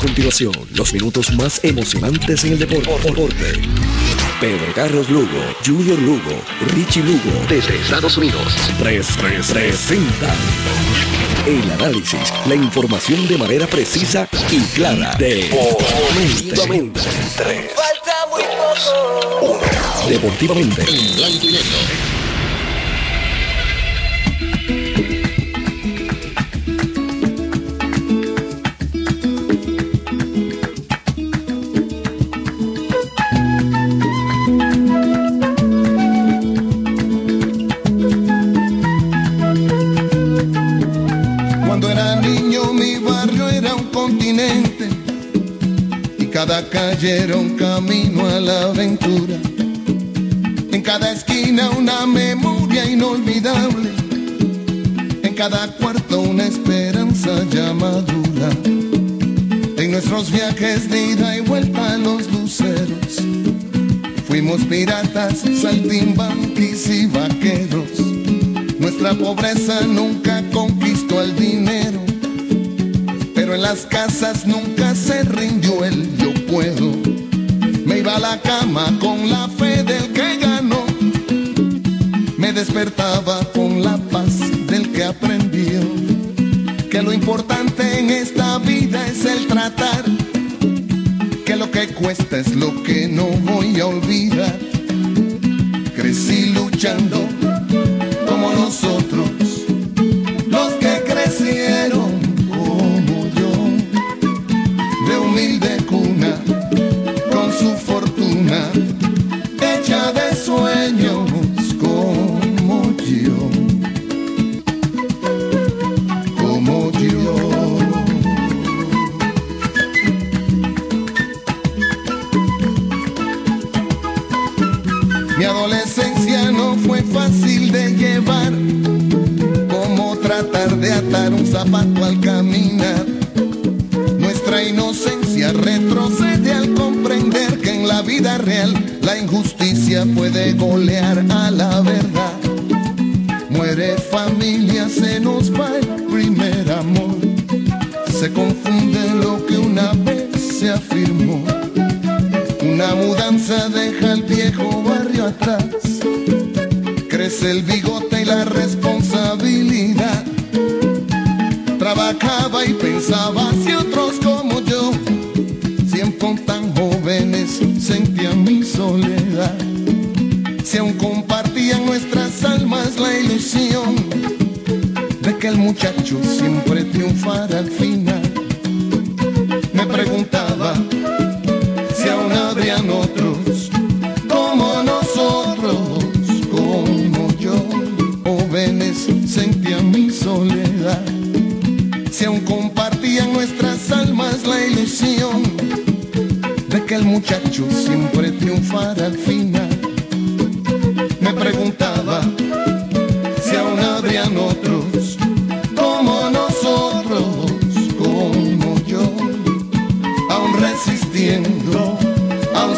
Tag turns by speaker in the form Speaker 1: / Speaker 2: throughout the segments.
Speaker 1: continuación, los minutos más emocionantes en el deporte. Pedro Carlos Lugo, Junior Lugo, Richie Lugo, desde Estados Unidos. 3presenta el análisis, la información de manera precisa y clara. Deportivamente. Falta muy poco. Deportivamente. En blanco y negro
Speaker 2: nuestros viajes de ida y vuelta a los luceros. Fuimos piratas, saltimbanquis y vaqueros. Nuestra pobreza nunca conquistó el dinero pero en las casas nunca se rindió el yo puedo. Me iba a la cama con la fe del que ganó. Me despertaba con la paz del que aprendió. Que lo importante en esta vida es el tratar. Que lo que cuesta es lo que no voy a olvidar. Crecí luchando zapato al caminar. Nuestra inocencia retrocede al comprender que en la vida real la injusticia puede golear a la verdad. Muere familia, se nos va el primer amor. Se confunde lo que una vez se afirmó. Una mudanza deja el viejo barrio atrás. Crece el bigote y la responsabilidad trabajaba y pensaba si otros como yo, siempre tan jóvenes, sentían mi soledad. Si aún compartían nuestras almas la ilusión de que el muchacho siempre triunfara al final.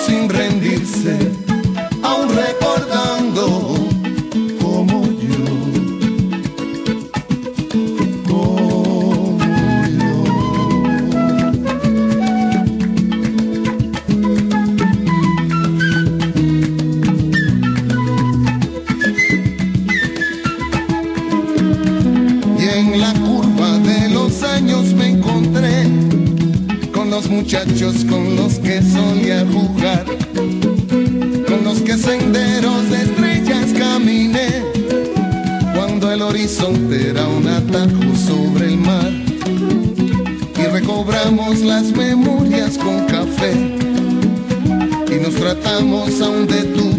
Speaker 2: Sin rendirse, muchachos con los que solía jugar, con los que senderos de estrellas caminé, cuando el horizonte era un atajo sobre el mar, y recobramos las memorias con café, y nos tratamos aún de tú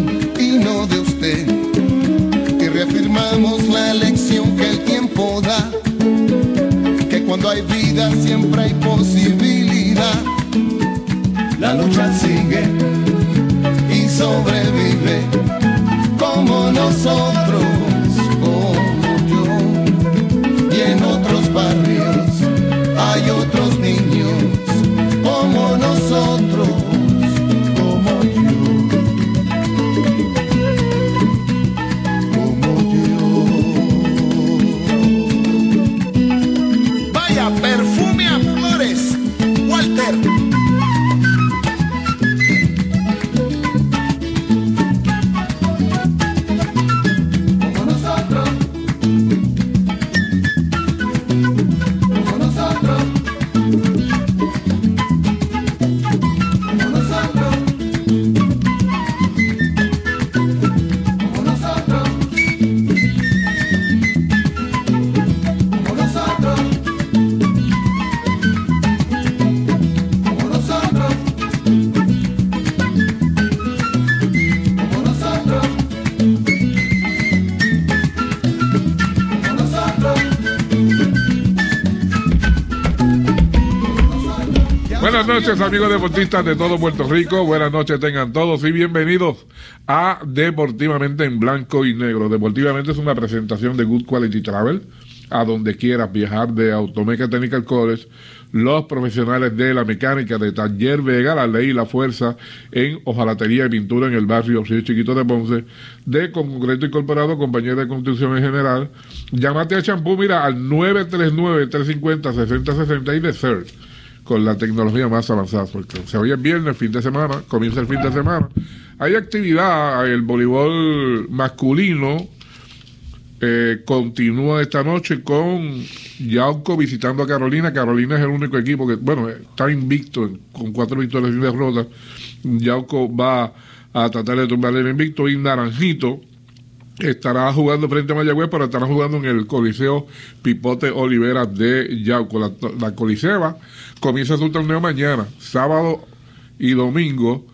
Speaker 2: y no de usted, y reafirmamos la lección que el tiempo da, que cuando hay vida siempre hay posibilidad la lucha sigue y sobrevive como nosotros, como yo. Y en otros barrios hay otros niños como nosotros, como yo. Como yo. Vaya perfume
Speaker 3: noches amigos deportistas de todo Puerto Rico, buenas noches tengan todos y bienvenidos a Deportivamente en Blanco y Negro. Deportivamente es una presentación de Good Quality Travel, a donde quieras viajar de Automeca Technical College, los profesionales de la mecánica de Taller Vega, la ley y la fuerza en hojalatería y pintura en el barrio Río Chiquito de Ponce, de Concreto Incorporado, compañía de construcción en general. Llámate a Champú, mira, al 939-350-6060 y de Search con la tecnología más avanzada, porque se hoy es viernes, fin de semana, comienza el fin de semana. Hay actividad, el voleibol masculino eh, continúa esta noche con Yauco visitando a Carolina. Carolina es el único equipo que, bueno, está invicto con cuatro victorias y una derrota. Yauco va a tratar de tumbar el invicto y Naranjito estará jugando frente a Mayagüez, pero estará jugando en el Coliseo Pipote Olivera de Yauco. La, la comienza su torneo mañana, sábado y domingo,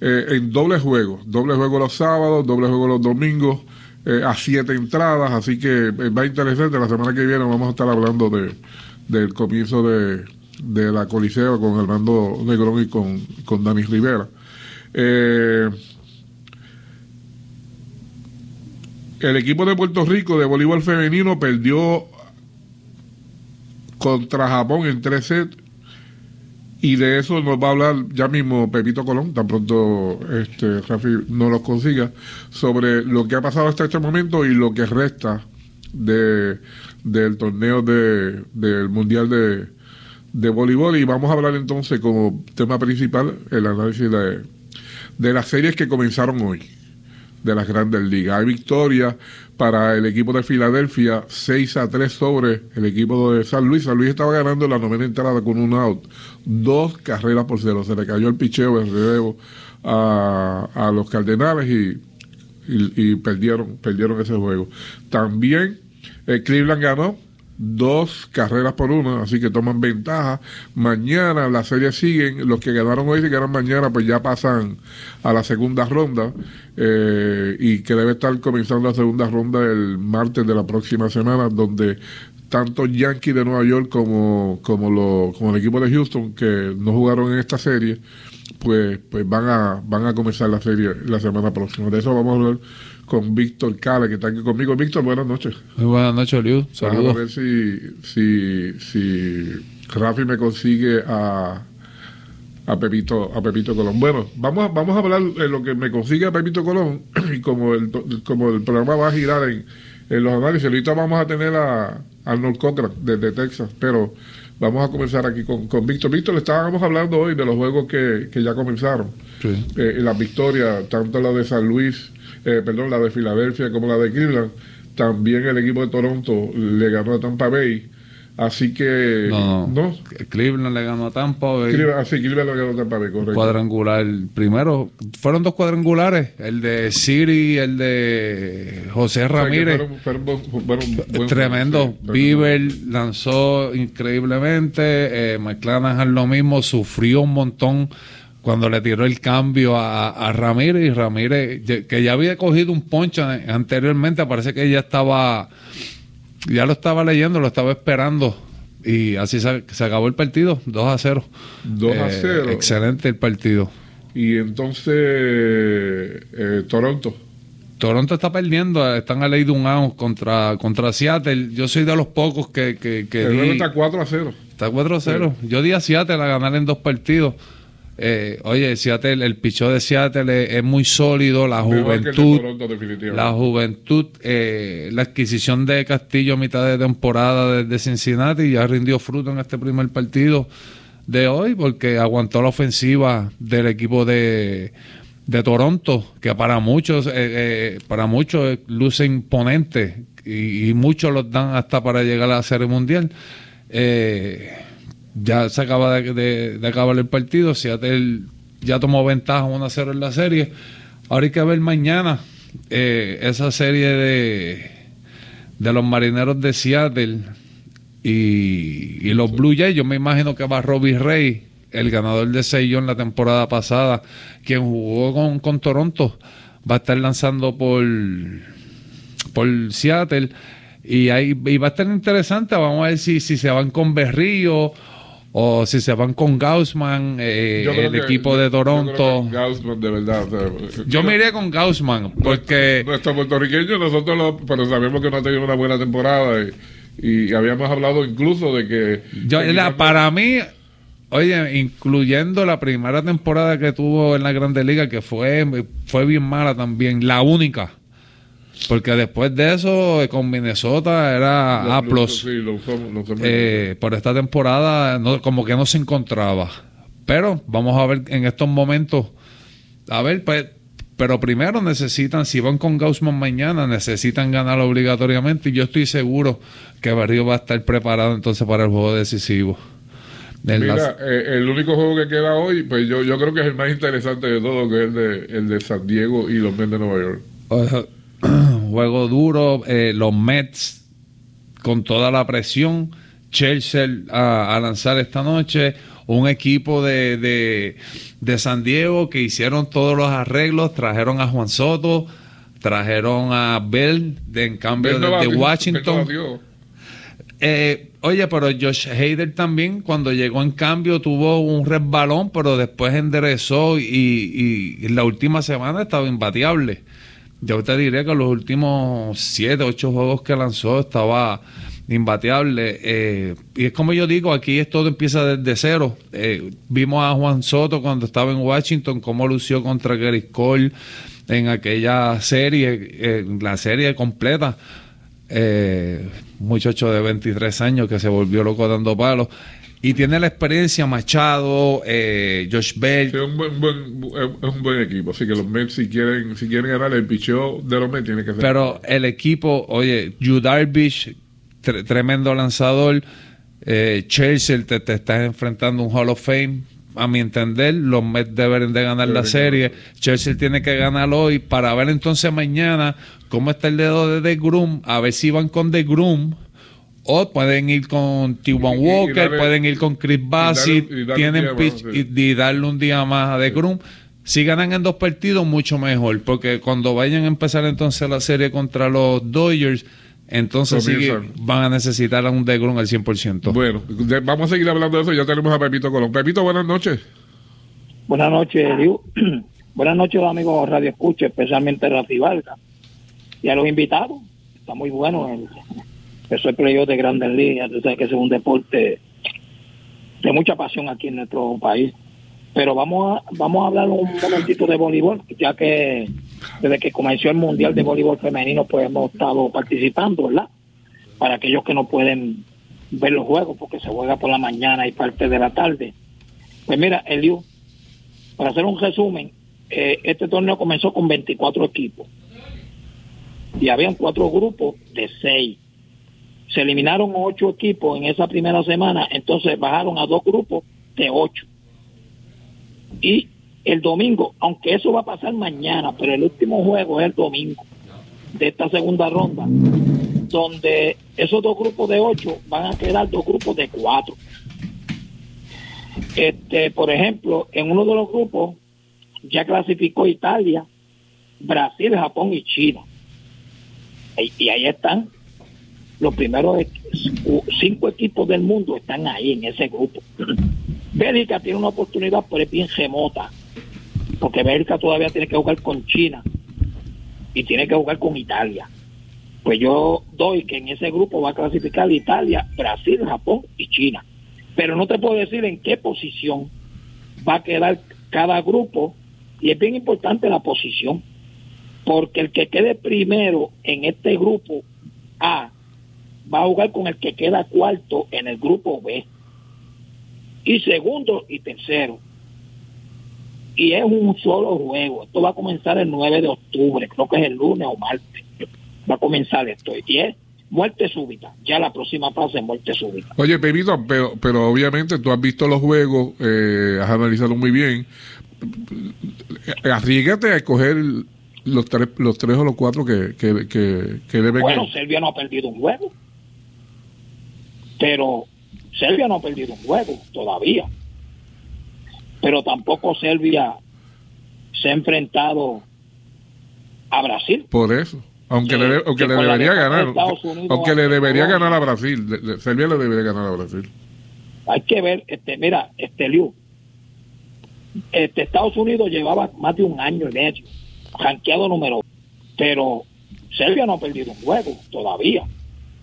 Speaker 3: eh, en doble juego. Doble juego los sábados, doble juego los domingos, eh, a siete entradas, así que eh, va interesante. La semana que viene vamos a estar hablando de, del comienzo de, de la Coliseo con Armando Negrón y con, con Dani Rivera. El equipo de Puerto Rico de voleibol femenino perdió contra Japón en tres sets y de eso nos va a hablar ya mismo Pepito Colón, tan pronto este Rafi no los consiga, sobre lo que ha pasado hasta este momento y lo que resta de, del torneo de, del Mundial de, de Voleibol. Y vamos a hablar entonces como tema principal el análisis de, de las series que comenzaron hoy, de las grandes ligas. Hay victorias para el equipo de Filadelfia, 6 a 3 sobre el equipo de San Luis. San Luis estaba ganando la novena entrada con un out, dos carreras por cero. Se le cayó el picheo, el relevo a, a los Cardenales y, y, perdieron, perdieron ese juego. También eh, Cleveland ganó dos carreras por una, así que toman ventaja. Mañana la serie siguen, los que ganaron hoy y ganan mañana, pues ya pasan a la segunda ronda eh, y que debe estar comenzando la segunda ronda el martes de la próxima semana, donde tanto Yankees de Nueva York como, como, lo, como el equipo de Houston que no jugaron en esta serie, pues, pues van a van a comenzar la serie la semana próxima. De eso vamos a hablar con Víctor Cala, que está aquí conmigo. Víctor, buenas noches.
Speaker 4: Muy buenas noches, Liu.
Speaker 3: Saludos. a ver si, si, si Rafi me consigue a, a Pepito, a Pepito Colón. Bueno, vamos a, vamos a hablar de lo que me consigue a Pepito Colón, y como el, como el programa va a girar en, en los análisis, ahorita vamos a tener a Arnold Cochran desde Texas, pero vamos a comenzar aquí con, con Víctor. Víctor, le estábamos hablando hoy de los juegos que, que ya comenzaron. Sí. Eh, las victorias, tanto la de San Luis eh, perdón, la de Filadelfia como la de Cleveland. También el equipo de Toronto le ganó a Tampa Bay. Así que.
Speaker 4: No, no. Cleveland le ganó a Tampa Bay.
Speaker 3: Cleveland, así, Cleveland le ganó a Tampa Bay, correcto.
Speaker 4: Cuadrangular. Primero, fueron dos cuadrangulares. El de Siri, el de José Ramírez. fueron, fueron, Tremendo. Sí, Bieber lanzó increíblemente. Eh, McClanahan lo mismo. Sufrió un montón cuando le tiró el cambio a, Ramírez y Ramírez, que ya había cogido un poncho anteriormente, parece que ya estaba, ya lo estaba leyendo, lo estaba esperando. Y así se, acabó el partido, 2 a 0.
Speaker 3: 2 a 0.
Speaker 4: Eh, excelente el partido.
Speaker 3: Y entonces, eh, Toronto.
Speaker 4: Toronto está perdiendo, están a ley de un out contra, contra Seattle. Yo soy de los pocos que. que, que
Speaker 3: el está 4 a 0.
Speaker 4: Está 4 a 0. Yo di a Seattle a ganar en dos partidos. Eh, oye, Seattle, el pichó de Seattle es, muy sólido, la juventud, la juventud, eh, la adquisición de Castillo a mitad de temporada desde Cincinnati ya rindió fruto en este primer partido. de hoy porque aguantó la ofensiva del equipo de, de Toronto, que para muchos, eh, eh, para muchos luce imponente y, muchos los dan hasta para llegar a la Serie Mundial. Eh, ya se acaba de, acabar el partido, Seattle ya tomó ventaja 1 a 0 en la serie. Ahora hay que ver mañana esa serie de, de los marineros de Seattle y, los Blue Jays, yo me imagino que va Robbie Ray, el ganador de en la temporada pasada, quien jugó con, con Toronto, va a estar lanzando por, por Seattle. Y, ahí, va a estar interesante. Vamos a ver si, si se van con Berrío o si se van con Gaussman, eh, el equipo de Toronto.
Speaker 3: Yo, de verdad.
Speaker 4: yo me iré con Gaussman porque.
Speaker 3: Nuestro, puertorriqueño, nosotros lo, pero sabemos que no ha tenido una buena temporada. Y, y habíamos hablado incluso de que...
Speaker 4: Yo, para mí, oye, incluyendo la primera temporada que tuvo en la Grande Liga, que fue, fue bien mala también, la única. Porque después de eso, con Minnesota era A. Eh, por esta temporada, como que no se encontraba. Pero vamos a ver en estos momentos. A ver, pues pero primero necesitan, si van con Gaussman mañana, necesitan ganar obligatoriamente. Y yo estoy seguro que Barrio va a estar preparado entonces para el juego decisivo.
Speaker 3: Mira, eh, el único juego que queda hoy, pues yo, yo creo que es el más interesante de todo, que es el de, el de San Diego y los Mets de Nueva York.
Speaker 4: juego duro, eh, los Mets con toda la presión, Chelsea a lanzar esta noche, un equipo de, de, San Diego que hicieron todos los arreglos, trajeron a Juan Soto, trajeron a Bell de, en cambio de, Washington. Eh, oye, pero Josh Hader también cuando llegó en cambio tuvo un resbalón, pero después enderezó y, y, la última semana estaba imbateable. Yo te diré que los últimos siete, ocho juegos que lanzó estaba imbateable. Eh, y es como yo digo, aquí es todo empieza desde cero. Eh, vimos a Juan Soto cuando estaba en Washington, cómo lució contra Gary Cole en aquella serie, la serie completa. Eh, muchacho de 23 años que se volvió loco dando palos. Y tiene la experiencia Machado, eh, Josh Bell.
Speaker 3: es, un buen, equipo. Así que los Mets, si quieren, si quieren ganar el picheo de los Mets, tiene que ser.
Speaker 4: Pero el equipo, oye, Yu Darvish, tremendo lanzador. Eh, Chelsea te, te estás enfrentando un Hall of Fame. A mi entender, los Mets deben de ganar la serie. Chelsea tiene que ganar hoy para ver entonces mañana cómo está el dedo de The Groom. A ver si van con The Groom. O pueden ir con t Walker, pueden ir con Chris Bassett, tienen pitch y, darle un día más a The Groom. Si ganan en dos partidos, mucho mejor, porque cuando vayan a empezar entonces la serie contra los Dodgers, entonces sí van a necesitar a un Degron al 100%.
Speaker 3: Bueno, vamos a seguir hablando de eso. Ya tenemos a Pepito Colón. Pepito, buenas noches.
Speaker 5: Buenas noches, buenas noches, amigos Radio Escucha, especialmente Rafi Vargas. Y a los invitados. Está muy bueno. El, eso es playoff de grandes líneas. Tú sabes que es un deporte de mucha pasión aquí en nuestro país. Pero vamos a, vamos a hablar un momentito de voleibol, ya que desde que comenzó el Mundial de Voleibol Femenino, pues hemos estado participando, ¿verdad? Para aquellos que no pueden ver los juegos, porque se juega por la mañana y parte de la tarde. Pues mira, Eliu, para hacer un resumen, eh, este torneo comenzó con 24 equipos y habían cuatro grupos de seis. Se eliminaron ocho equipos en esa primera semana, entonces bajaron a dos grupos de ocho. Y el domingo, aunque eso va a pasar mañana, pero el último juego es el domingo de esta segunda ronda, donde esos dos grupos de ocho van a quedar dos grupos de cuatro. Este, por ejemplo, en uno de los grupos ya clasificó Italia, Brasil, Japón y China. Y, ahí están los primeros cinco equipos del mundo están ahí en ese grupo. Bélgica tiene una oportunidad, pero es bien remota porque Bélgica todavía tiene que jugar con China y tiene que jugar con Italia. Pues yo doy que en ese grupo va a clasificar Italia, Brasil, Japón y China. Pero no te puedo decir en qué posición va a quedar cada grupo y es bien importante la posición, porque el que quede primero en este grupo A va a jugar con el que queda cuarto en el grupo B y segundo y tercero. Y es un solo juego. Esto va a comenzar el 9 de octubre, creo que es el lunes o martes. Va a comenzar esto. Y es muerte súbita. Ya la próxima fase es muerte súbita.
Speaker 3: Oye, Pepito, pero, pero obviamente tú has visto los juegos, eh, has analizado muy bien. Arriesgate a escoger los tres, los tres o los cuatro que, que, que, deben.
Speaker 5: Bueno, Serbia no ha perdido un juego. Pero Serbia no ha perdido un juego todavía. Pero tampoco Serbia se ha enfrentado a Brasil.
Speaker 3: Por eso. Aunque le, aunque le debería ganar. Aunque le debería ganar a Brasil. Serbia le debería ganar a Brasil.
Speaker 5: Hay que ver, este, mira, este Liu. Este, Estados Unidos llevaba más de un año y medio, ranqueado número pero Serbia no ha perdido un juego todavía.